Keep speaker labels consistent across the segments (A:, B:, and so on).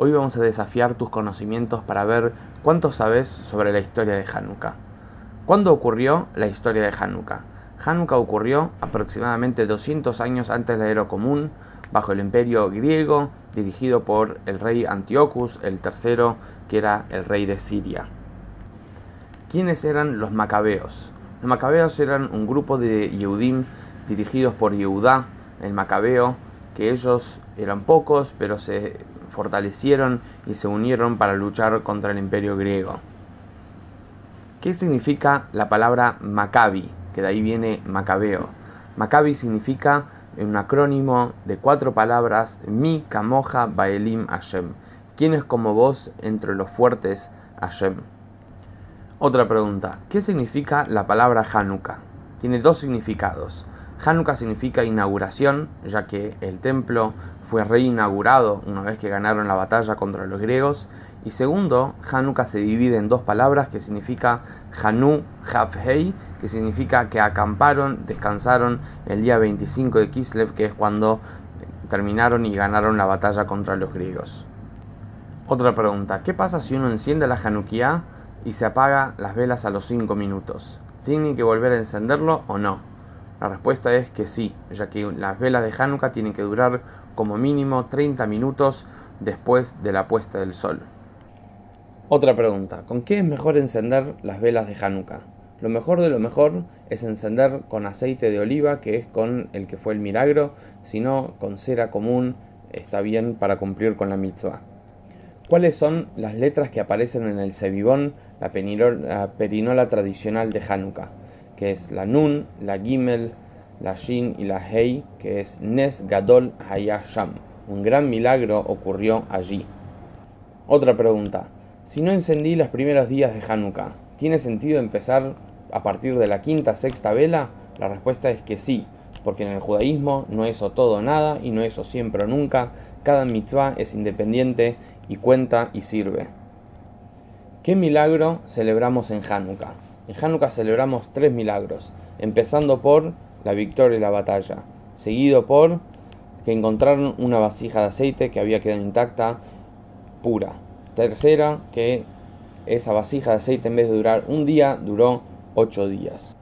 A: Hoy vamos a desafiar tus conocimientos para ver cuánto sabes sobre la historia de Hanukkah. ¿Cuándo ocurrió la historia de Hanukkah? Hanukkah ocurrió aproximadamente 200 años antes de la era común, bajo el imperio griego, dirigido por el rey Antiochus el III, que era el rey de Siria. ¿Quiénes eran los macabeos? Los macabeos eran un grupo de Yehudim dirigidos por Yehudá, el macabeo, que ellos eran pocos, pero se fortalecieron y se unieron para luchar contra el imperio griego. ¿Qué significa la palabra Maccabi? Que de ahí viene Macabeo. Maccabi significa un acrónimo de cuatro palabras, Mi Kamoja Baelim Hashem. ¿Quién es como vos entre los fuertes Hashem? Otra pregunta, ¿qué significa la palabra Hanukkah? Tiene dos significados. Hanukkah significa inauguración, ya que el templo fue reinaugurado una vez que ganaron la batalla contra los griegos. Y segundo, Hanukkah se divide en dos palabras que significa Hanu Havhei, que significa que acamparon, descansaron el día 25 de Kislev, que es cuando terminaron y ganaron la batalla contra los griegos. Otra pregunta, ¿qué pasa si uno enciende la Hanukkah y se apaga las velas a los 5 minutos? ¿Tiene que volver a encenderlo o no? La respuesta es que sí, ya que las velas de Hanukkah tienen que durar como mínimo 30 minutos después de la puesta del sol. Otra pregunta, ¿con qué es mejor encender las velas de Hanukkah? Lo mejor de lo mejor es encender con aceite de oliva, que es con el que fue el milagro, si no con cera común está bien para cumplir con la mitzvah. ¿Cuáles son las letras que aparecen en el Sebibón, la, perinola tradicional de Hanukkah? Que es la Nun, la Gimel, la Shin y la Hei, que es Nes Gadol Hayasham. Un gran milagro ocurrió allí. Otra pregunta. Si no encendí los primeros días de Hanukkah, ¿tiene sentido empezar a partir de la quinta, sexta vela? La respuesta es que sí, porque en el judaísmo no es todo o nada y no es siempre o nunca. Cada mitzvah es independiente y cuenta y sirve. ¿Qué milagro celebramos en Hanukkah? En Hanukkah celebramos tres milagros, empezando por la victoria y la batalla, seguido por que encontraron una vasija de aceite que había quedado intacta, pura. Tercera, que esa vasija de aceite en vez de durar un día, duró ocho días.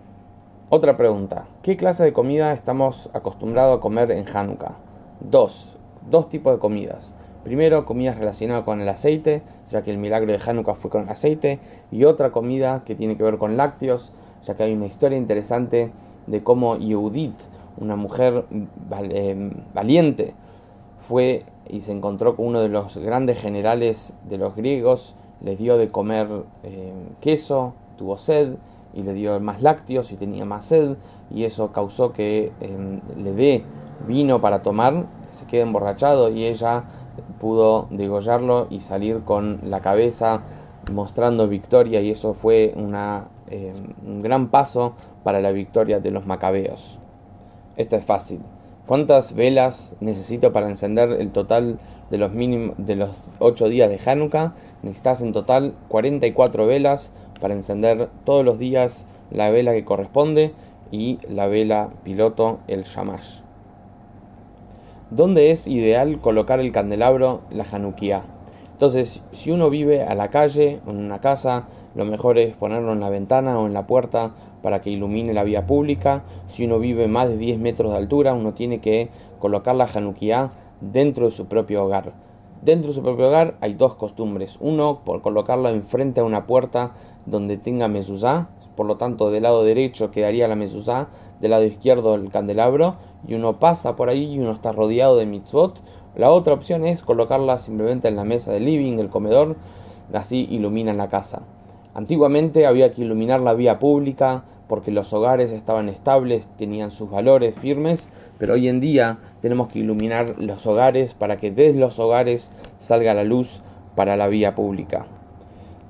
A: Otra pregunta, ¿qué clase de comida estamos acostumbrados a comer en Hanukkah? Dos, dos tipos de comidas. Primero, comidas relacionadas con el aceite, ya que el milagro de Hanukkah fue con el aceite. Y otra comida que tiene que ver con lácteos, ya que hay una historia interesante de cómo Yehudit, una mujer eh, valiente, fue y se encontró con uno de los grandes generales de los griegos, le dio de comer eh, queso, tuvo sed y le dio más lácteos y tenía más sed y eso causó que eh, le dé vino para tomar, se quede emborrachado y ella pudo degollarlo y salir con la cabeza mostrando victoria y eso fue eh, un gran paso para la victoria de los macabeos. Esta es fácil. ¿Cuántas velas necesito para encender el total de los, de los 8 días de Hanukkah? Necesitas en total 44 velas para encender todos los días la vela que corresponde y la vela piloto, el Shamash. ¿Dónde es ideal colocar el candelabro, la Hanukkah? Entonces, si uno vive a la calle o en una casa, lo mejor es ponerlo en la ventana o en la puerta para que ilumine la vía pública. Si uno vive más de 10 metros de altura, uno tiene que colocar la Hanukkah dentro de su propio hogar. Dentro de su propio hogar hay dos costumbres. Uno, por colocarlo enfrente a una puerta donde tenga mezuzá, por lo tanto del lado derecho quedaría la mezuzá, del lado izquierdo el candelabro, y uno pasa por ahí y uno está rodeado de mitzvot. La otra opción es colocarla simplemente en la mesa del living, del comedor, así iluminan la casa. Antiguamente había que iluminar la vía pública porque los hogares estaban estables, tenían sus valores firmes, pero hoy en día tenemos que iluminar los hogares para que desde los hogares salga la luz para la vía pública.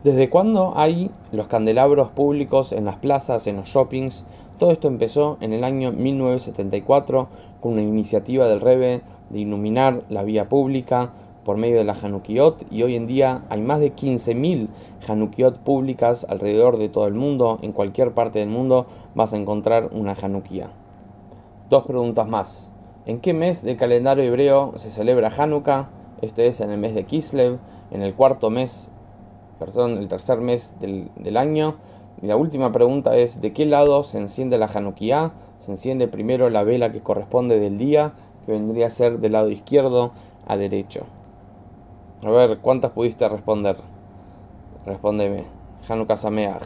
A: ¿Desde cuándo hay los candelabros públicos en las plazas, en los shoppings? Todo esto empezó en el año 1974 con una iniciativa del Rebe de iluminar la vía pública por medio de la Hanukkot y hoy en día hay más de 15.000 Hanukkot públicas alrededor de todo el mundo. En cualquier parte del mundo vas a encontrar una Hanukkah. Dos preguntas más. ¿En qué mes del calendario hebreo se celebra Hanukkah? Este es en el mes de Kislev, en el cuarto mes, perdón, el tercer mes del, del año. Y la última pregunta es, ¿de qué lado se enciende la Hanukkah? Se enciende primero la vela que corresponde del día, que vendría a ser del lado izquierdo a derecho. A ver, ¿cuántas pudiste responder? Respóndeme. Hanukkah.